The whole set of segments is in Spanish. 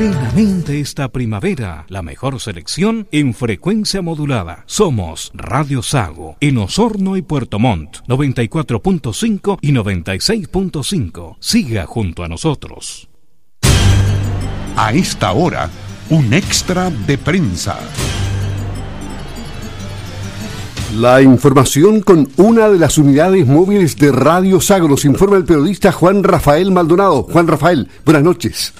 plenamente esta primavera. La mejor selección en frecuencia modulada. Somos Radio Sago en Osorno y Puerto Montt 94.5 y 96.5. Siga junto a nosotros. A esta hora, un extra de prensa. La información con una de las unidades móviles de Radio Sago nos informa el periodista Juan Rafael Maldonado. Juan Rafael, buenas noches.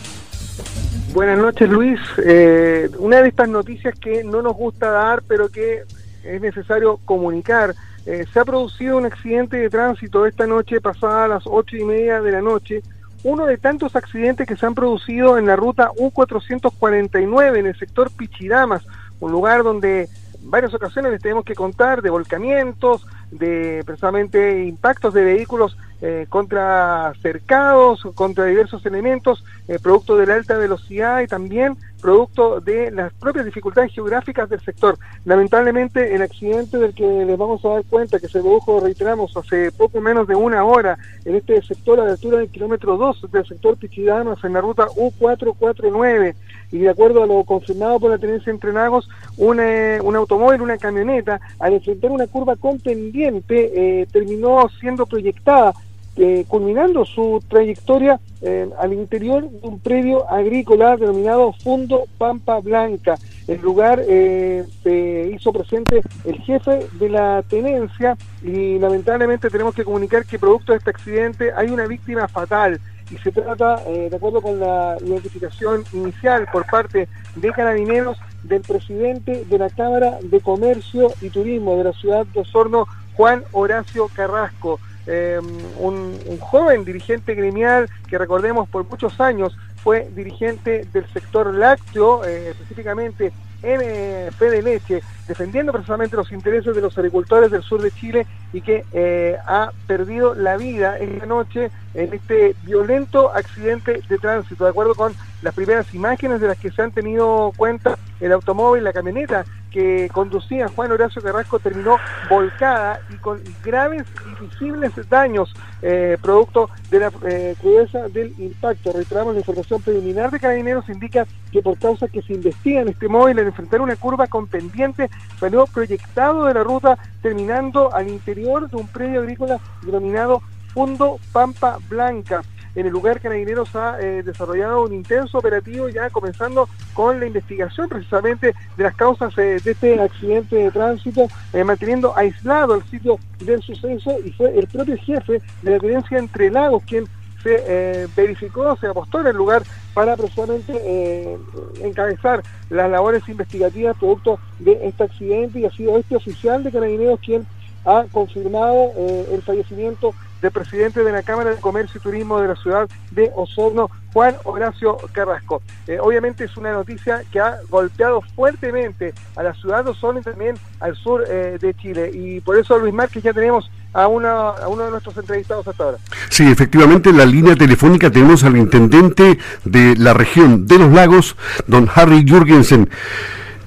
Buenas noches, Luis. Eh, una de estas noticias que no nos gusta dar, pero que es necesario comunicar. Eh, se ha producido un accidente de tránsito esta noche, pasada a las ocho y media de la noche. Uno de tantos accidentes que se han producido en la ruta U449 en el sector Pichidamas, un lugar donde en varias ocasiones les tenemos que contar de volcamientos, de precisamente impactos de vehículos eh, contra cercados, contra diversos elementos, eh, producto de la alta velocidad y también producto de las propias dificultades geográficas del sector. Lamentablemente el accidente del que les vamos a dar cuenta, que se produjo, reiteramos, hace poco menos de una hora en este sector a la altura del kilómetro 2 del sector Pichidanos en la ruta U449 y de acuerdo a lo confirmado por la tenencia entre Nagos, un, un automóvil, una camioneta, al enfrentar una curva con pendiente, eh, terminó siendo proyectada eh, culminando su trayectoria eh, al interior de un predio agrícola denominado Fundo Pampa Blanca. El lugar eh, se hizo presente el jefe de la tenencia y lamentablemente tenemos que comunicar que producto de este accidente hay una víctima fatal y se trata, de acuerdo con la identificación inicial por parte de carabineros, del presidente de la Cámara de Comercio y Turismo de la ciudad de Osorno, Juan Horacio Carrasco. Em, un, joven dirigente gremial que recordemos por muchos años fue dirigente del sector lácteo, eh, específicamente en eh, Leche, defendiendo precisamente los intereses de los agricultores del sur de Chile y que eh, ha perdido la vida esta noche en este violento accidente de tránsito. De acuerdo con las primeras imágenes de las que se han tenido cuenta, el automóvil, la camioneta que conducía Juan Horacio Carrasco terminó volcada y con graves y visibles daños eh, producto de la eh, crudeza del impacto. Reiteramos la información preliminar de Carabineros indica que por causa que se investiga en este móvil al enfrentar una curva con pendiente salió proyectado de la ruta terminando al interior de un predio agrícola denominado Fundo Pampa Blanca. En el lugar Carabineros ha eh, desarrollado un intenso operativo ya comenzando con la investigación precisamente de las causas eh, de este accidente de tránsito, eh, manteniendo aislado el sitio del suceso y fue el propio jefe de la tenencia Entre Lagos quien se verificó, se apostó en el lugar para precisamente encabezar las labores investigativas producto de este accidente y ha sido este oficial de Carabineros quien ha confirmado el fallecimiento del presidente de la Cámara de Comercio y Turismo de la ciudad de Osorno, Juan Horacio Carrasco. Eh, obviamente es una noticia que ha golpeado fuertemente a la ciudad de Osorno y también al sur eh, de Chile. Y por eso, Luis Márquez, ya tenemos a, una, a uno de nuestros entrevistados hasta ahora. Sí, efectivamente, en la línea telefónica tenemos al intendente de la región de los lagos, don Harry Jürgensen.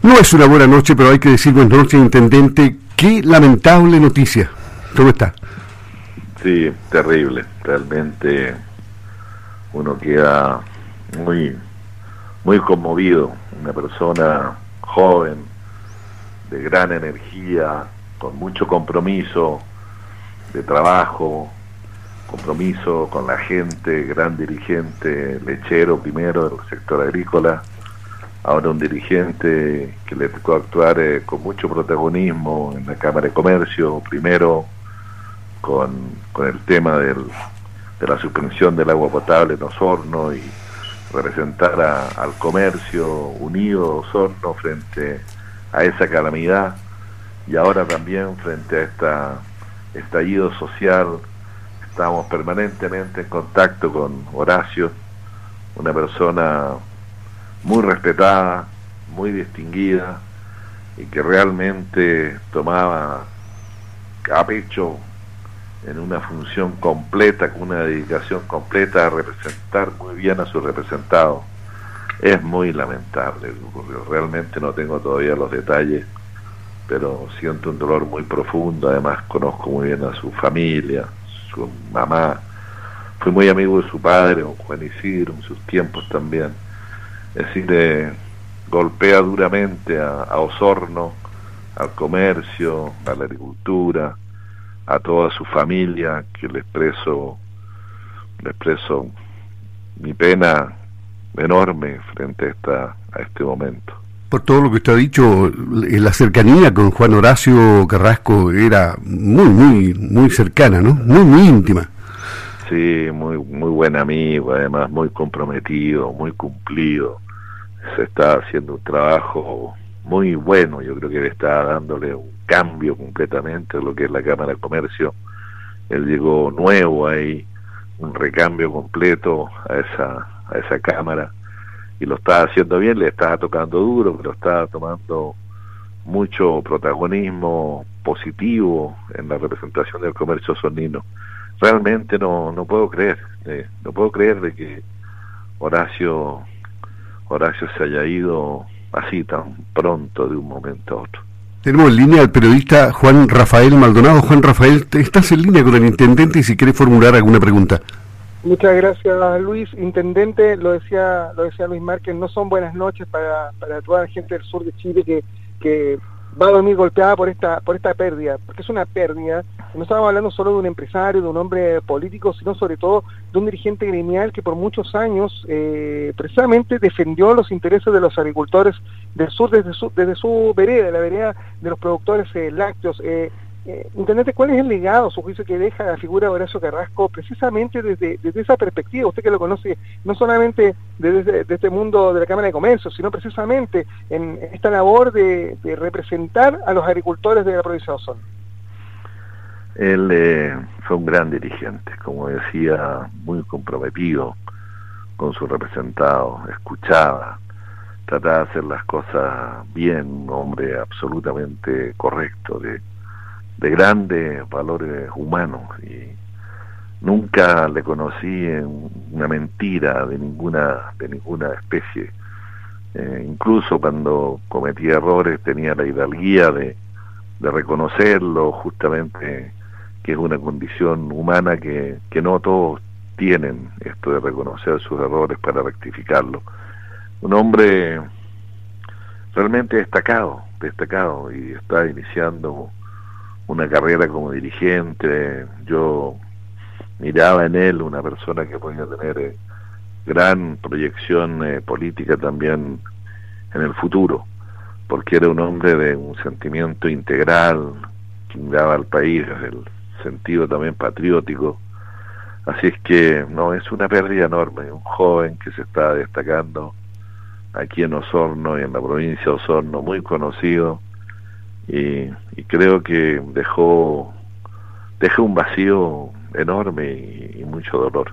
No es una buena noche, pero hay que decir buenas noches, intendente. Qué lamentable noticia. ¿Cómo está? Sí, terrible. Realmente uno queda muy, muy conmovido. Una persona joven, de gran energía, con mucho compromiso de trabajo, compromiso con la gente, gran dirigente lechero primero del sector agrícola, ahora un dirigente que le tocó actuar eh, con mucho protagonismo en la Cámara de Comercio, primero con, el tema del, de la suspensión del agua potable en Osorno y representar al comercio unido Osorno frente a esa calamidad y ahora también frente a esta estallido social. Estamos permanentemente en contacto con Horacio, una persona muy respetada, muy distinguida y que realmente tomaba a en una función completa, con una dedicación completa a representar muy bien a su representado. Es muy lamentable ocurrió. Realmente no tengo todavía los detalles, pero siento un dolor muy profundo. Además, conozco muy bien a su familia, su mamá. Fui muy amigo de su padre, Juan Isidro, en sus tiempos también. es decir, golpea duramente a, Osorno, al comercio, a la agricultura, a toda su familia, que le expreso, le expreso mi pena enorme frente a, esta, a este momento. Por todo lo que usted ha dicho, la cercanía con Juan Horacio Carrasco era muy, muy, muy cercana, ¿no? Muy, muy íntima. Sí, muy, muy buen amigo, además muy comprometido, muy cumplido. Se está haciendo un trabajo muy bueno, yo creo que le está dándole un cambio completamente lo que es la Cámara de Comercio. Él llegó nuevo ahí, un recambio completo a esa, a esa Cámara y lo está haciendo bien, le está tocando duro, pero está tomando mucho protagonismo positivo en la representación del comercio sonino. Realmente no, no puedo creer, eh, no puedo creer de que Horacio, Horacio se haya ido así tan pronto de un momento a otro. Tenemos en línea al periodista Juan Rafael Maldonado. Juan Rafael, estás en línea con el intendente y si quieres formular alguna pregunta. Muchas gracias, Luis. Intendente, lo decía, lo decía Luis Márquez, no son buenas noches para, para toda la gente del sur de Chile que, que va a dormir golpeada por esta, por esta pérdida, porque es una pérdida. No estamos hablando solo de un empresario, de un hombre político, sino sobre todo de un dirigente gremial que por muchos años eh, precisamente defendió los intereses de los agricultores del sur desde su, desde su vereda, la vereda de los productores eh, lácteos. Eh, eh, Intendente, ¿cuál es el legado, su juicio, que deja la figura de Horacio Carrasco precisamente desde, desde esa perspectiva? Usted que lo conoce no solamente desde, este mundo de la Cámara de Comercio, sino precisamente en esta labor de, representar a los agricultores de la provincia de Osorno. Él eh, fue un gran dirigente, como decía, muy comprometido con su representado, escuchaba, trataba de hacer las cosas bien, un hombre absolutamente correcto, de de grandes valores humanos y nunca le conocí una mentira de ninguna de ninguna especie. Eh, incluso cuando cometía errores tenía la hidalguía de, de reconocerlo justamente que es una condición humana que, que no todos tienen esto de reconocer sus errores para rectificarlo. Un hombre realmente destacado destacado y está iniciando una carrera como dirigente, yo miraba en él una persona que podía tener eh, gran proyección eh, política también en el futuro, porque era un hombre de un sentimiento integral que miraba al país desde el sentido también patriótico. Así es que no, es una pérdida enorme, un joven que se está destacando aquí en Osorno y en la provincia de Osorno, muy conocido, y, creo que dejó, dejó un vacío enorme y, mucho dolor.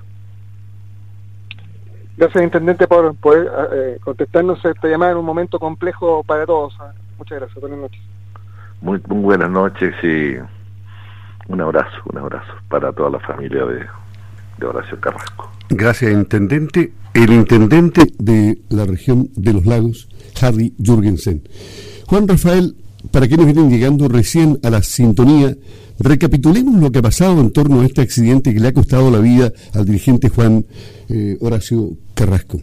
Gracias, Intendente, por poder eh, contestarnos esta llamada en un momento complejo para todos. Muchas gracias, buenas noches. Muy, muy buenas noches y un abrazo, un abrazo para toda la familia de, de Horacio Carrasco. Gracias, Intendente. El Intendente de la región de los lagos, Harry Jürgensen. Juan Rafael para quienes vienen llegando recién a la sintonía, recapitulemos lo que ha pasado en torno a este accidente que le ha costado la vida al dirigente Juan eh, Horacio Carrasco.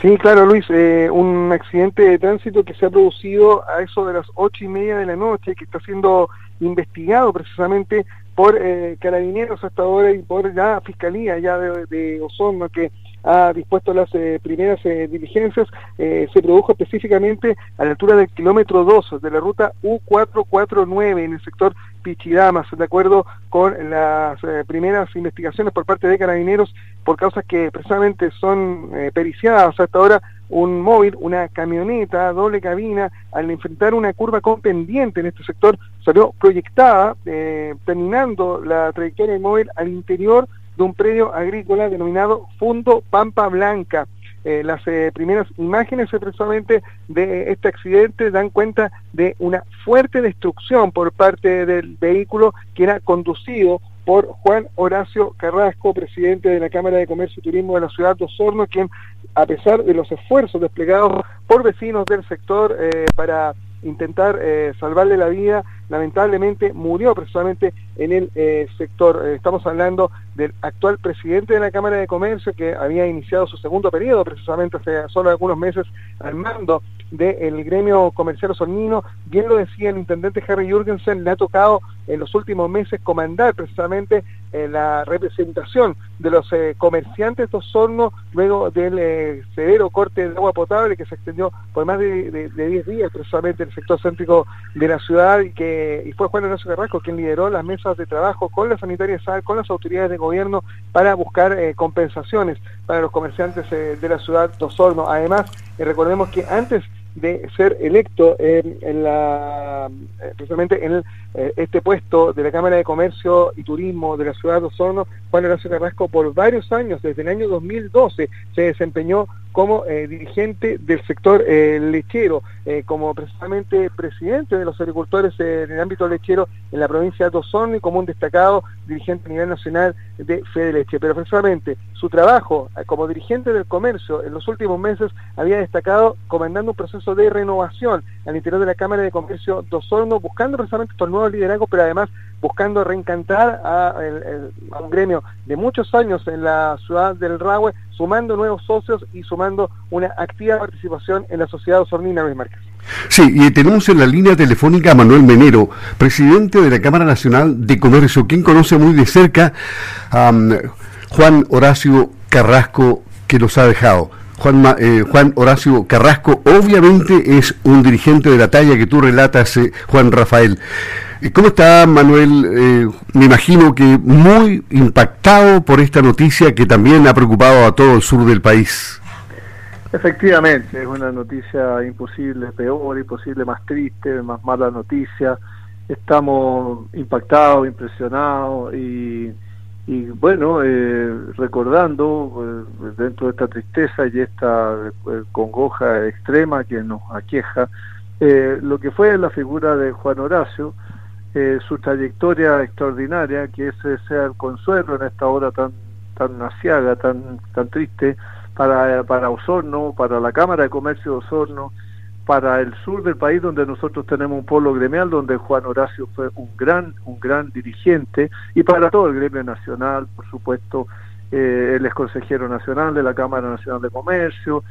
Sí, claro, Luis, eh, un accidente de tránsito que se ha producido a eso de las ocho y media de la noche, que está siendo investigado precisamente por eh, carabineros hasta ahora y por la fiscalía ya de, de Osorno, que ha dispuesto las eh, primeras eh, diligencias, eh, se produjo específicamente a la altura del kilómetro 2 de la ruta U449 en el sector Pichidamas, de acuerdo con las primeras investigaciones por parte de carabineros por causas que precisamente son periciadas. Hasta ahora un móvil, una camioneta, doble cabina, al enfrentar una curva con pendiente en este sector, salió proyectada, terminando la trayectoria del móvil al interior de un predio agrícola denominado Fundo Pampa Blanca. Eh, las eh, primeras imágenes precisamente de este accidente dan cuenta de una fuerte destrucción por parte del vehículo que era conducido por Juan Horacio Carrasco, presidente de la Cámara de Comercio y Turismo de la ciudad de Osorno, quien a pesar de los esfuerzos desplegados por vecinos del sector eh, para intentar salvarle la vida, lamentablemente murió precisamente en el eh, sector. Eh, estamos hablando del actual presidente de la Cámara de Comercio que había iniciado su segundo periodo precisamente hace solo algunos meses al mando del gremio comercial osornino. Bien lo decía el intendente Harry Jurgensen, le ha tocado en los últimos meses comandar precisamente eh, la representación de los eh, comerciantes de Osorno luego del eh, severo corte de agua potable que se extendió por más de 10 días precisamente en el sector céntrico de la ciudad y que y fue Juan Horacio Carrasco quien lideró las mesas de trabajo con la sanitaria de con las autoridades de gobierno para buscar compensaciones para los comerciantes de la ciudad de Osorno. Además, recordemos que antes de ser electo en, la, precisamente en eh, este puesto de la Cámara de Comercio y Turismo de la ciudad de Osorno, Juan Horacio Carrasco por varios años, desde el año 2012, se desempeñó como eh, dirigente del sector eh, lechero, como precisamente presidente de los agricultores en el ámbito lechero en la provincia de Osorno y como un destacado dirigente a nivel nacional de Fede Leche. Pero precisamente su trabajo como dirigente del comercio en los últimos meses había destacado comandando un proceso de renovación al interior de la Cámara de Comercio de Osorno, buscando precisamente estos nuevos liderazgos, pero además buscando reencantar a, un gremio de muchos años en la ciudad del Rahue, sumando nuevos socios y sumando una activa participación en la sociedad osornina, Luis Márquez. Sí, y tenemos en la línea telefónica a Manuel Menero, presidente de la Cámara Nacional de Comercio, quien conoce muy de cerca a Juan Horacio Carrasco, que los ha dejado. Juan, eh, Juan Horacio Carrasco obviamente es un dirigente de la talla que tú relatas, eh, Juan Rafael. ¿Cómo está Manuel? Eh, me imagino que muy impactado por esta noticia que también ha preocupado a todo el sur del país. Efectivamente, es una noticia imposible, peor, imposible, más triste, más mala noticia. Estamos impactados, impresionados y, bueno, eh, recordando eh, dentro de esta tristeza y esta congoja extrema que nos aqueja, lo que fue la figura de Juan Horacio, eh, su trayectoria extraordinaria, que ese sea el consuelo en esta hora tan tan asiaga, tan tan triste para, para Osorno, para la Cámara de Comercio de Osorno, para el sur del país donde nosotros tenemos un polo gremial donde Juan Horacio fue un gran un gran dirigente y para todo el gremio nacional, por supuesto, eh, él es consejero nacional de la Cámara Nacional de Comercio,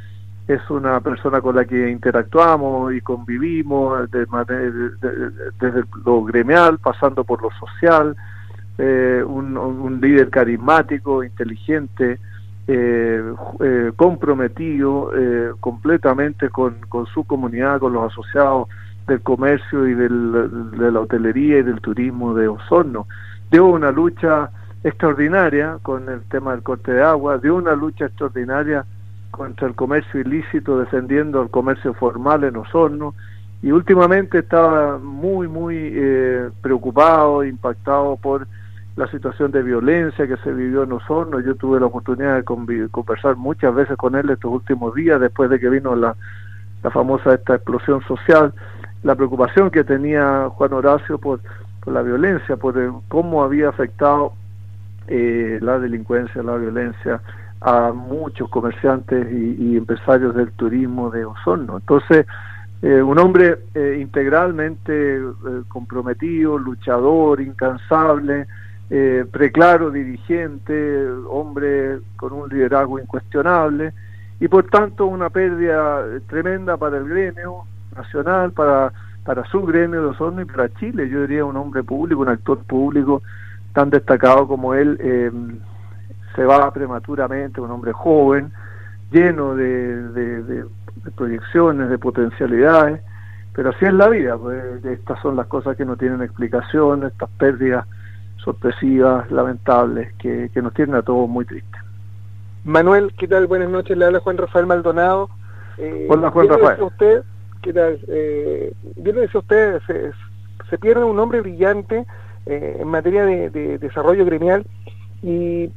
es una persona con la que interactuamos y convivimos desde lo gremial, pasando por lo social, eh, un, líder carismático, inteligente, eh, eh, comprometido completamente con, su comunidad, con los asociados del comercio y del, de la hotelería y del turismo de Osorno. Dio una lucha extraordinaria con el tema del corte de agua, dio una lucha extraordinaria contra el comercio ilícito, defendiendo el comercio formal en Osorno, y últimamente estaba muy, muy eh, preocupado, impactado por la situación de violencia que se vivió en Osorno. Yo tuve la oportunidad de conversar muchas veces con él estos últimos días, después de que vino la, la famosa esta explosión social, la preocupación que tenía Juan Horacio por, por la violencia, por cómo había afectado eh, la delincuencia, la violencia a muchos comerciantes y, empresarios del turismo de Osorno. Entonces, eh, un hombre eh, integralmente eh, comprometido, luchador, incansable, preclaro dirigente, hombre con un liderazgo incuestionable y por tanto una pérdida tremenda para el gremio nacional, para, para su gremio de Osorno y para Chile. Yo diría un hombre público, un actor público tan destacado como él se va prematuramente, un hombre joven, lleno de, proyecciones, de potencialidades, pero así es la vida, pues estas son las cosas que no tienen explicación, estas pérdidas sorpresivas, lamentables, que, nos tienen a todos muy tristes. Manuel, ¿qué tal? Buenas noches, le habla Juan Rafael Maldonado. Eh, Hola Juan Rafael. Usted, ¿qué tal? Eh, bien dice usted, se, pierde un hombre brillante eh, en materia de, de desarrollo gremial y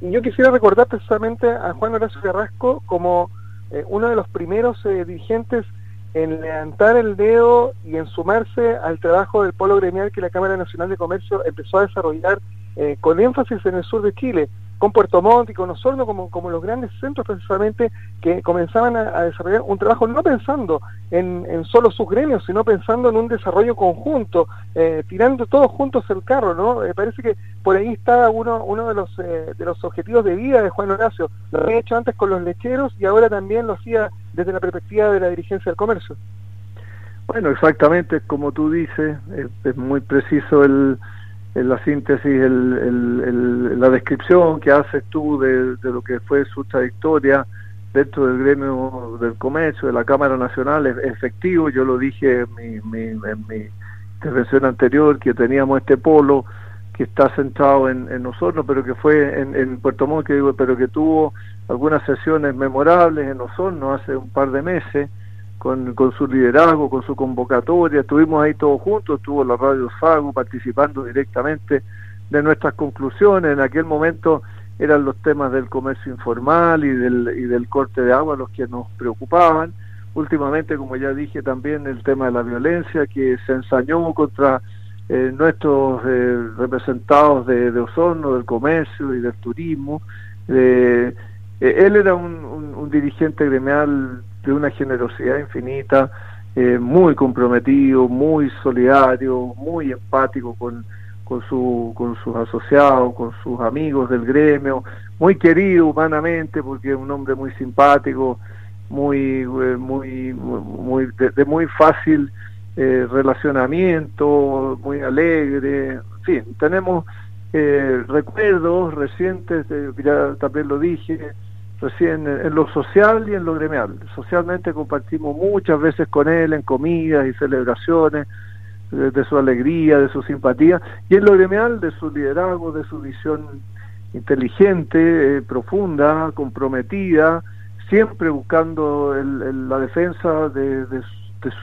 y yo quisiera recordar precisamente a Juan Horacio Carrasco como eh, uno de los primeros eh, dirigentes en levantar el dedo y en sumarse al trabajo del polo gremial que la Cámara Nacional de Comercio empezó a desarrollar eh, con énfasis en el sur de Chile. con Puerto Montt y con Osorno como, como los grandes centros precisamente que comenzaban a, desarrollar un trabajo no pensando en, solo sus gremios, sino pensando en un desarrollo conjunto, eh, tirando todos juntos el carro, ¿no? Eh, parece que por ahí está uno, uno de, los, de los objetivos de vida de Juan Horacio. Lo había hecho antes con los lecheros y ahora también lo hacía desde la perspectiva de la dirigencia del comercio. Bueno, exactamente como tú dices, es, muy preciso el, la síntesis, el, la descripción que haces tú de, lo que fue su trayectoria dentro del gremio del comercio, de la Cámara Nacional, es efectivo, yo lo dije en mi, en mi intervención anterior, que teníamos este polo que está centrado en, en Osorno, pero que fue en, en Puerto Montt, pero que tuvo algunas sesiones memorables en Osorno hace un par de meses, con, con su liderazgo, con su convocatoria, estuvimos ahí todos juntos, estuvo la Radio Sago participando directamente de nuestras conclusiones, en aquel momento eran los temas del comercio informal y del, y del corte de agua los que nos preocupaban, últimamente, como ya dije también, el tema de la violencia que se ensañó contra eh, nuestros eh, representados de, de, Osorno, del comercio y del turismo. Eh, él era un, un dirigente gremial de una generosidad infinita, eh, muy comprometido, muy solidario, muy empático con, con, su, con sus asociados, con sus amigos del gremio, muy querido humanamente porque es un hombre muy simpático, muy, eh, muy, muy de, muy fácil eh, relacionamiento, muy alegre, en fin, tenemos recuerdos recientes, ya también lo dije, recién en lo social y en lo gremial. Socialmente compartimos muchas veces con él en comidas y celebraciones de, su alegría, de su simpatía, y en lo gremial de su liderazgo, de su visión inteligente, eh, profunda, comprometida, siempre buscando la defensa de,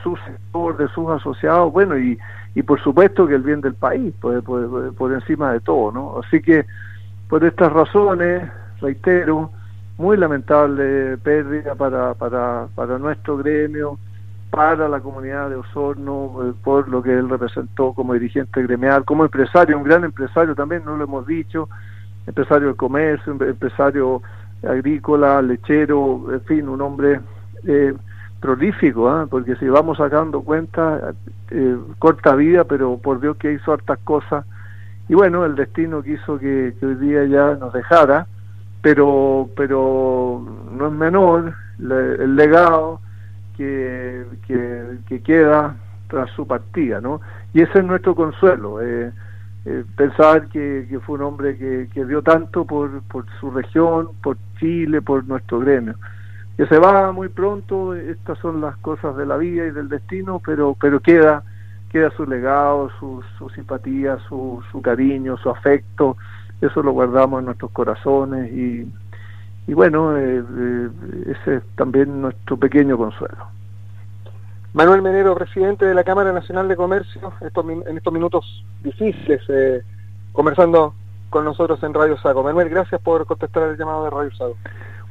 su sector, de sus asociados, bueno, y, y por supuesto que el bien del país, por, por encima de todo, ¿no? Así que por estas razones, reitero, muy lamentable pérdida para, para, para nuestro gremio, para la comunidad de Osorno, eh, por lo que él representó como dirigente gremial, como empresario, un gran empresario también, no lo hemos dicho, empresario del comercio, empresario agrícola, lechero, en fin, un hombre eh, prolífico, ¿ah? porque si vamos sacando cuenta, eh, corta vida, pero por Dios que hizo hartas cosas, y bueno, el destino quiso que hoy día ya nos dejara, pero pero no es menor el legado que, que, queda tras su partida, ¿no? Y ese es nuestro consuelo, eh, eh, pensar que, que, fue un hombre que, que dio tanto por, por su región, por Chile, por nuestro gremio. Que se va muy pronto, estas son las cosas de la vida y del destino, pero, pero queda, queda su legado, su, su simpatía, su, su cariño, su afecto, eso lo guardamos en nuestros corazones y, y bueno, eh, eh, ese es también nuestro pequeño consuelo. Manuel Menero, presidente de la Cámara Nacional de Comercio, en estos minutos difíciles, eh, conversando con nosotros en Radio Sago. Manuel, gracias por contestar el llamado de Radio Sago.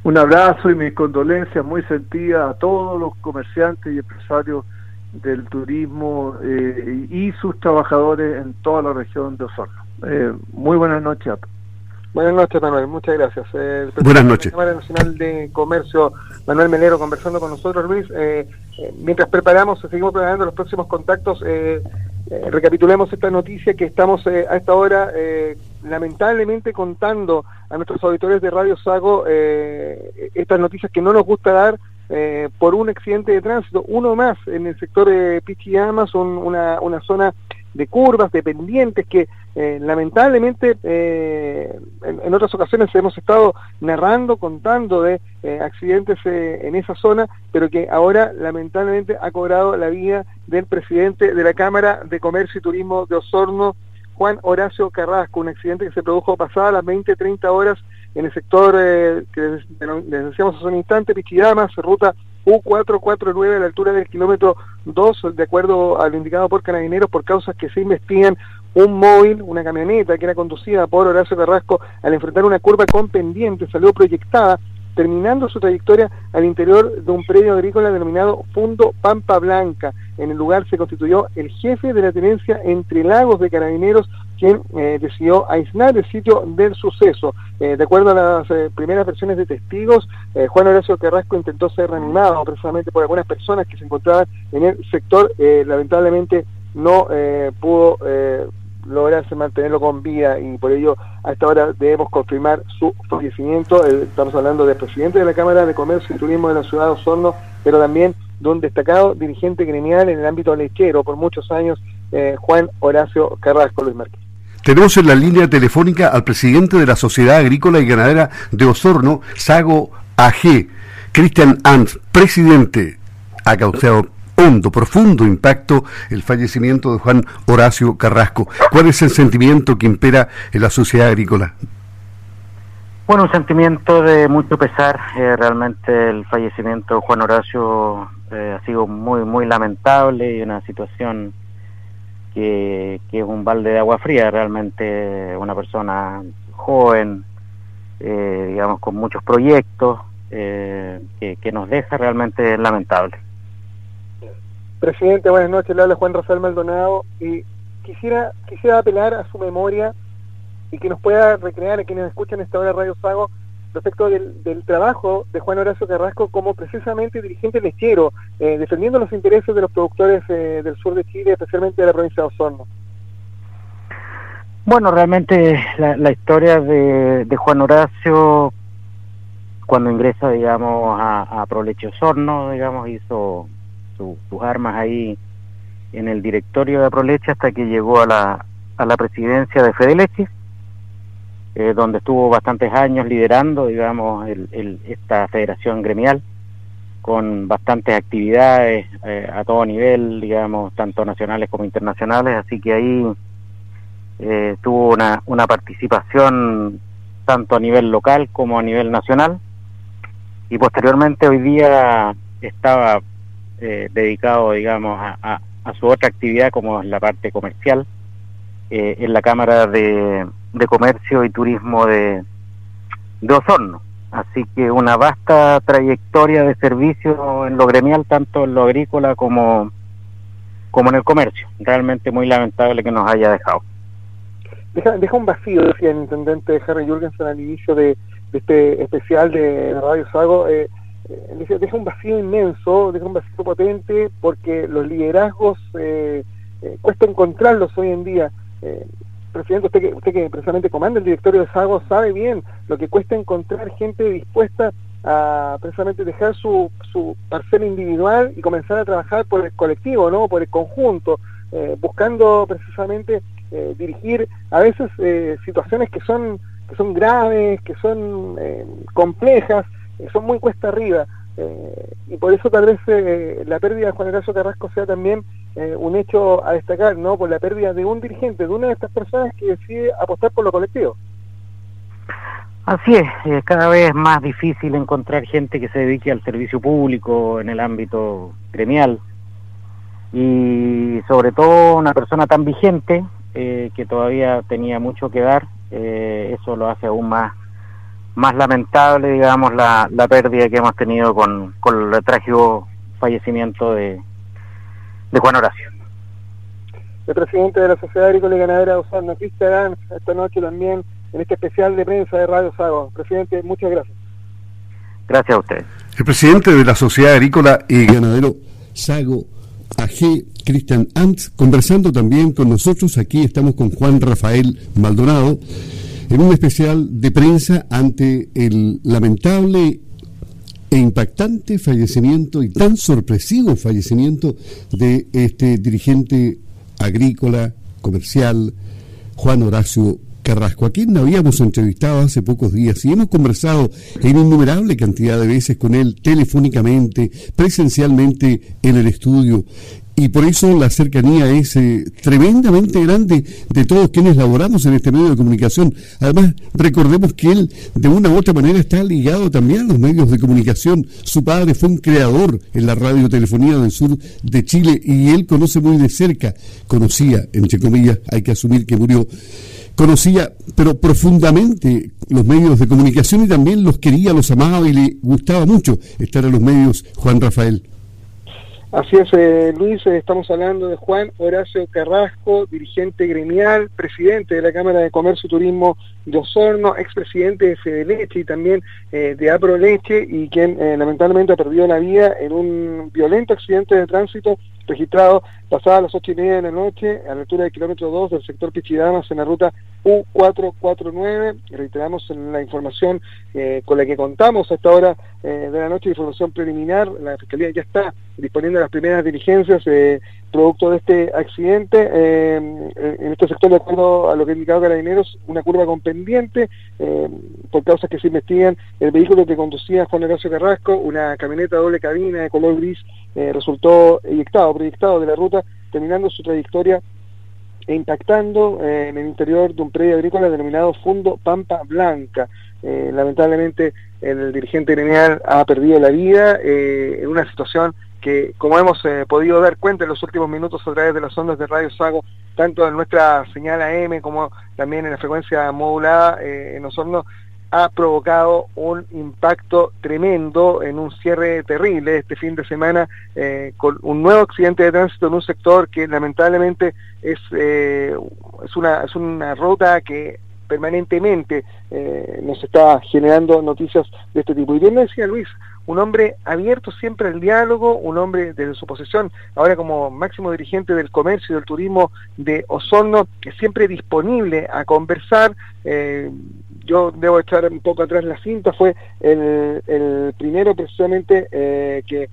Un abrazo y mis condolencias muy sentidas a todos los comerciantes y empresarios del turismo y sus trabajadores en toda la región de Osorno. Muy buenas noches. Buenas noches, Manuel. Muchas gracias. Buenas noches. La Cámara Nacional de Comercio, Manuel Melero, conversando con nosotros, Luis. Eh, eh, mientras preparamos, seguimos preparando los próximos contactos, eh, recapitulemos esta noticia que estamos a esta hora lamentablemente contando a nuestros auditores de Radio Sago estas noticias que no nos gusta dar por un accidente de tránsito, uno más en el sector de Pichiyama, son una, una zona de curvas, de pendientes que eh, lamentablemente eh, en, otras ocasiones hemos estado narrando, contando de eh, accidentes en esa zona, pero que ahora lamentablemente ha cobrado la vida del presidente de la Cámara de Comercio y Turismo de Osorno, Juan Horacio Carrasco, un accidente que se produjo pasada las 20, 30 horas en el sector que les decíamos hace un instante, Pichidamas, ruta U449 a la altura del kilómetro 2, de acuerdo a lo indicado por carabineros, por causas que se investigan, un móvil, una camioneta que era conducida por Horacio Carrasco al enfrentar una curva con pendiente, salió proyectada, terminando su trayectoria al interior de un predio agrícola denominado Fundo Pampa Blanca. En el lugar se constituyó el jefe de la tenencia entre lagos de carabineros quien eh, decidió aislar el sitio del suceso. Eh, de acuerdo a las eh, primeras versiones de testigos, Juan Horacio Carrasco intentó ser reanimado precisamente por algunas personas que se encontraban en el sector. lamentablemente no pudo lograrse mantenerlo con vida y por ello a esta hora debemos confirmar su fallecimiento. estamos hablando del presidente de la Cámara de Comercio y Turismo de la ciudad de Osorno, pero también de un destacado dirigente gremial en el ámbito lechero por muchos años, Juan Horacio Carrasco Luis Márquez. Tenemos en la línea telefónica al presidente de la Sociedad Agrícola y Ganadera de Osorno, Sago AG, Cristian Ant, presidente. Ha causado hondo, profundo impacto el fallecimiento de Juan Horacio Carrasco. ¿Cuál es el sentimiento que impera en la sociedad agrícola? Bueno, un sentimiento de mucho pesar. Eh, realmente el fallecimiento de Juan Horacio eh, ha sido muy, muy lamentable y una situación que, es un balde de agua fría, realmente una persona joven, eh, digamos, con muchos proyectos, eh, que, nos deja realmente lamentable. Presidente, buenas noches, le habla Juan Rafael Maldonado y quisiera, quisiera apelar a su memoria y que nos pueda recrear a quienes escuchan esta hora Radio Sago respecto del, trabajo de Juan Horacio Carrasco como precisamente dirigente lechero, eh, defendiendo los intereses de los productores eh, del sur de Chile, especialmente de la provincia de Osorno. Bueno, realmente la, historia de, Juan Horacio, cuando ingresa, digamos, a, a Proleche Osorno, digamos, hizo sus armas ahí en el directorio de Proleche hasta que llegó a la, a la presidencia de Fedeleche eh, donde estuvo bastantes años liderando, digamos, el, esta federación gremial, con bastantes actividades eh, a todo nivel, digamos, tanto nacionales como internacionales, así que ahí eh, tuvo una, una participación tanto a nivel local como a nivel nacional, y posteriormente hoy día estaba dedicado, digamos, a, a, su otra actividad como es la parte comercial, en la Cámara de de Comercio y Turismo de, de Osorno. Así que una vasta trayectoria de servicio en lo gremial, tanto en lo agrícola como, como en el comercio. Realmente muy lamentable que nos haya dejado. Deja, deja un vacío, decía el intendente Harry Jurgensen al inicio de, este especial de Radio Sago. Eh, eh deja un vacío inmenso, deja un vacío potente, porque los liderazgos eh, eh cuesta encontrarlos hoy en día. Eh, presidente, usted que, precisamente comanda el directorio de Sago sabe bien lo que cuesta encontrar gente dispuesta a precisamente dejar su, parcela individual y comenzar a trabajar por el colectivo, ¿no? por el conjunto, eh, buscando precisamente eh, dirigir a veces situaciones que son, que son graves, que son complejas, son muy cuesta arriba. Y por eso tal vez la pérdida de Juan Horacio Carrasco sea también eh, un hecho a destacar, ¿no? Por la pérdida de un dirigente, de una de estas personas que decide apostar por lo colectivo. Así es, eh, cada vez es más difícil encontrar gente que se dedique al servicio público en el ámbito gremial y sobre todo una persona tan vigente eh, que todavía tenía mucho que dar, eso lo hace aún más más lamentable, digamos, la, la pérdida que hemos tenido con, con el trágico fallecimiento de, de Juan Horacio. El presidente de la Sociedad Agrícola y Ganadera de Osorno, Cristian esta noche también en este especial de prensa de Radio Sago. Presidente, muchas gracias. Gracias a usted. El presidente de la Sociedad Agrícola y Ganadero Sago AG, Cristian Antz, conversando también con nosotros. Aquí estamos con Juan Rafael Maldonado en un especial de prensa ante el lamentable e impactante fallecimiento y tan sorpresivo fallecimiento de este dirigente agrícola, comercial, Juan Horacio Carrasco, a quien habíamos entrevistado hace pocos días y hemos conversado en innumerable cantidad de veces con él telefónicamente, presencialmente en el estudio y por eso la cercanía es eh, tremendamente grande de todos quienes laboramos en este medio de comunicación. Además, recordemos que él de una u otra manera está ligado también a los medios de comunicación. Su padre fue un creador en la radiotelefonía del sur de Chile y él conoce muy de cerca, conocía, entre comillas, hay que asumir que murió, conocía, pero profundamente los medios de comunicación y también los quería, los amaba y le gustaba mucho estar en los medios Juan Rafael. Así es, eh, Luis, eh, estamos hablando de Juan Horacio Carrasco, dirigente gremial, presidente de la Cámara de Comercio y Turismo de Osorno, expresidente de Fede Leche y también eh, de Apro Leche y quien lamentablemente ha perdido la vida en un violento accidente de tránsito registrado pasadas las ocho y media de la noche a la altura del kilómetro 2 del sector Pichidamas en la ruta U449. Reiteramos la información eh, con la que contamos a esta hora eh, de la noche, información preliminar. La Fiscalía ya está disponiendo las primeras diligencias eh, producto de este accidente. en este sector, de acuerdo a lo que ha indicado Carabineros, una curva con pendiente por causas que se investigan. El vehículo que conducía Juan Horacio Carrasco, una camioneta doble cabina de color gris, resultó eyectado, proyectado de la ruta, terminando su trayectoria e impactando eh, en el interior de un predio agrícola denominado Fundo Pampa Blanca. Eh, lamentablemente el dirigente gremial ha perdido la vida eh, en una situación que, como hemos podido dar cuenta en los últimos minutos a través de las ondas de Radio Sago, tanto en nuestra señal AM como también en la frecuencia modulada en Osorno, ha provocado un impacto tremendo en un cierre terrible este fin de semana con un nuevo accidente de tránsito en un sector que lamentablemente es, eh, es, una, es una ruta que permanentemente eh, nos está generando noticias de este tipo. Y bien decía Luis, un hombre abierto siempre al diálogo, un hombre desde su posición, ahora como máximo dirigente del comercio y del turismo de Osorno, que siempre disponible a conversar. Eh, yo debo echar un poco atrás la cinta, fue el, el primero precisamente que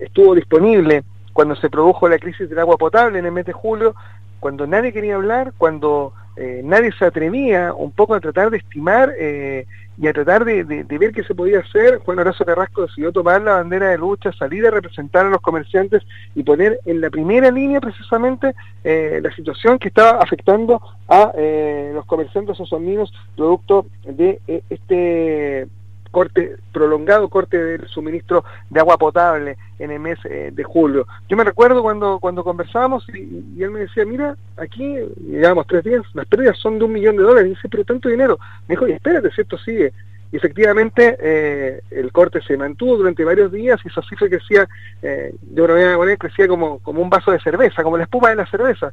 estuvo disponible cuando se produjo la crisis del agua potable en el mes de julio, cuando nadie quería hablar, cuando eh, nadie se atrevía un poco a tratar de estimar eh, y a tratar de, ver qué se podía hacer, Juan Horacio Carrasco decidió tomar la bandera de lucha, salir a representar a los comerciantes y poner en la primera línea precisamente eh, la situación que estaba afectando a los comerciantes osoninos producto de este corte, prolongado corte del suministro de agua potable en el mes eh, de julio. Yo me recuerdo cuando, cuando conversábamos y, él me decía, mira, aquí llevamos tres días, las pérdidas son de un millón de dólares. Y dice, pero tanto dinero. Me dijo, y espérate, si esto sigue. Y efectivamente eh, el corte se mantuvo durante varios días y esa cifra crecía, eh, creo que poner, crecía como, como un vaso de cerveza, como la espuma de la cerveza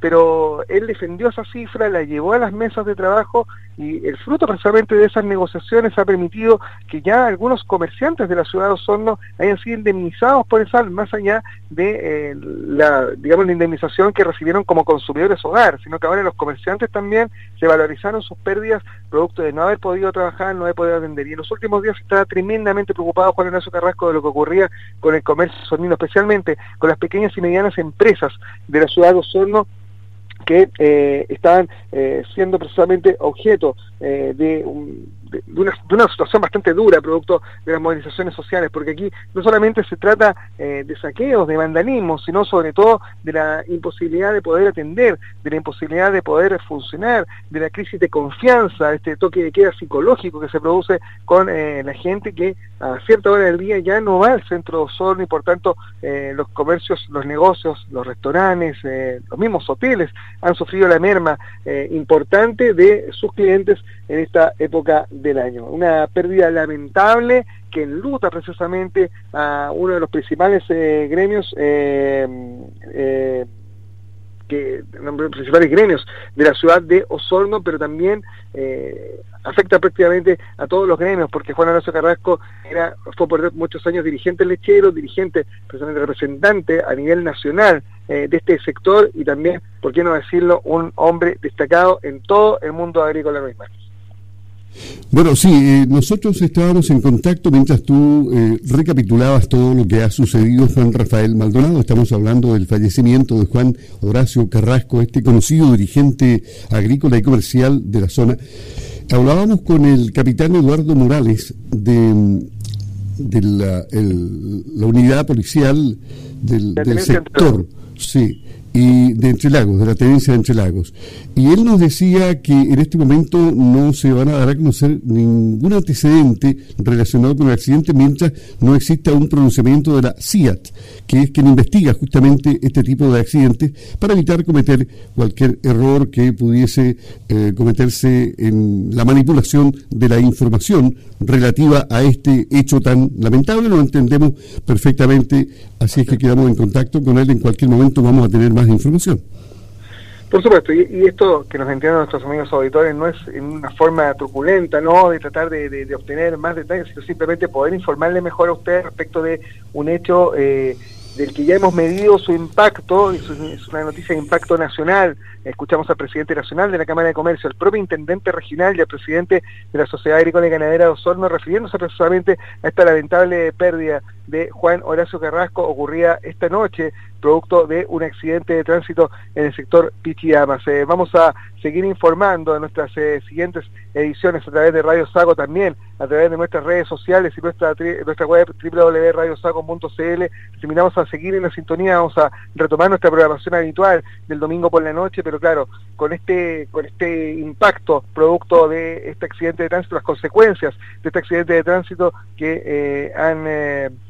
pero él defendió esa cifra, la llevó a las mesas de trabajo y el fruto precisamente de esas negociaciones ha permitido que ya algunos comerciantes de la ciudad de Osorno hayan sido indemnizados por esa, más allá de eh, la, digamos, la indemnización que recibieron como consumidores hogar, sino que ahora los comerciantes también se valorizaron sus pérdidas producto de no haber podido trabajar, no haber podido atender. Y en los últimos días estaba tremendamente preocupado Juan Ignacio Carrasco de lo que ocurría con el comercio osornino, especialmente con las pequeñas y medianas empresas de la ciudad de Osorno que eh, estaban eh, siendo precisamente objeto eh, de, una, situación bastante dura producto de las movilizaciones sociales, porque aquí no solamente se trata de saqueos, de vandalismo, sino sobre todo de la imposibilidad de poder atender, de la imposibilidad de poder funcionar, de la crisis de confianza, este toque de queda psicológico que se produce con la gente que a cierta hora del día ya no va al centro de Osorno y por tanto los comercios, los negocios, los restaurantes, los mismos hoteles han sufrido la merma eh, importante de sus clientes en esta época del año. Una pérdida lamentable que enluta precisamente a uno de los principales eh, gremios eh, que los principales gremios de la ciudad de Osorno, pero también eh, afecta prácticamente a todos los gremios, porque Juan Alonso Carrasco era, fue por muchos años dirigente lechero, dirigente, precisamente representante a nivel nacional eh, de este sector y también, por qué no decirlo, un hombre destacado en todo el mundo agrícola mismo. Bueno, sí, eh, nosotros estábamos en contacto mientras tú eh, recapitulabas todo lo que ha sucedido Juan Rafael Maldonado. Estamos hablando del fallecimiento de Juan Horacio Carrasco, este conocido dirigente agrícola y comercial de la zona. Hablábamos con el capitán Eduardo Morales de, la, unidad policial del, del sector. Sí, y de Entre Lagos, de la tenencia de Entre Lagos. Y él nos decía que en este momento no se van a dar a conocer ningún antecedente relacionado con el accidente mientras no exista un pronunciamiento de la CIAT, que es quien investiga justamente este tipo de accidentes para evitar cometer cualquier error que pudiese eh, cometerse en la manipulación de la información relativa a este hecho tan lamentable. Lo entendemos perfectamente, así es que quedamos en contacto con él. En cualquier momento vamos a tener más información. Por supuesto, y, esto que nos entiendan nuestros amigos auditores no es en una forma truculenta, no de tratar de, obtener más detalles, sino simplemente poder informarle mejor a usted respecto de un hecho eh, del que ya hemos medido su impacto, es una noticia de impacto nacional. Escuchamos al presidente nacional de la Cámara de Comercio, al propio intendente regional y al presidente de la Sociedad Agrícola y Ganadera de Osorno, refiriéndose precisamente a esta lamentable pérdida de Juan Horacio Carrasco ocurría esta noche, producto de un accidente de tránsito en el sector Pichiamas. Eh, vamos a seguir informando de nuestras eh, siguientes ediciones a través de Radio Sago también, a través de nuestras redes sociales y nuestra, nuestra web www.radiosago.cl. Terminamos a seguir en la sintonía, vamos a retomar nuestra programación habitual del domingo por la noche, pero claro, con este, con este impacto producto de este accidente de tránsito, las consecuencias de este accidente de tránsito que eh, han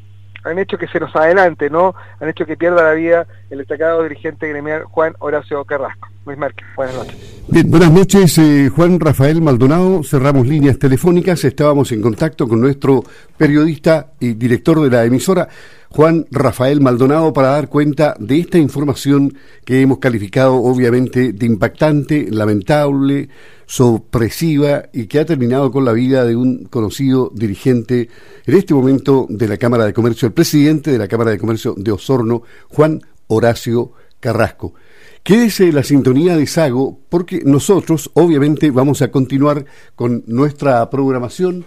han hecho que se nos adelante, ¿no? Han hecho que pierda la vida el destacado dirigente gremial Juan Horacio Carrasco. Luis Márquez, buenas noches. Bien, buenas noches, eh, Juan Rafael Maldonado. Cerramos líneas telefónicas. Estábamos en contacto con nuestro periodista y director de la emisora, Juan Rafael Maldonado, para dar cuenta de esta información que hemos calificado obviamente de impactante, lamentable, sorpresiva y que ha terminado con la vida de un conocido dirigente en este momento de la Cámara de Comercio, el presidente de la Cámara de Comercio de Osorno, Juan Horacio Carrasco. Quédese la sintonía de Sago porque nosotros obviamente vamos a continuar con nuestra programación,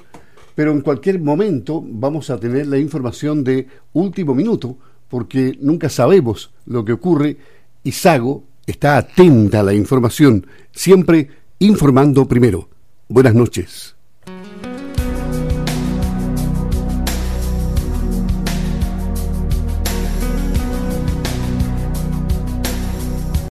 pero en cualquier momento vamos a tener la información de último minuto porque nunca sabemos lo que ocurre y Sago está atenta a la información, siempre informando primero. Buenas noches.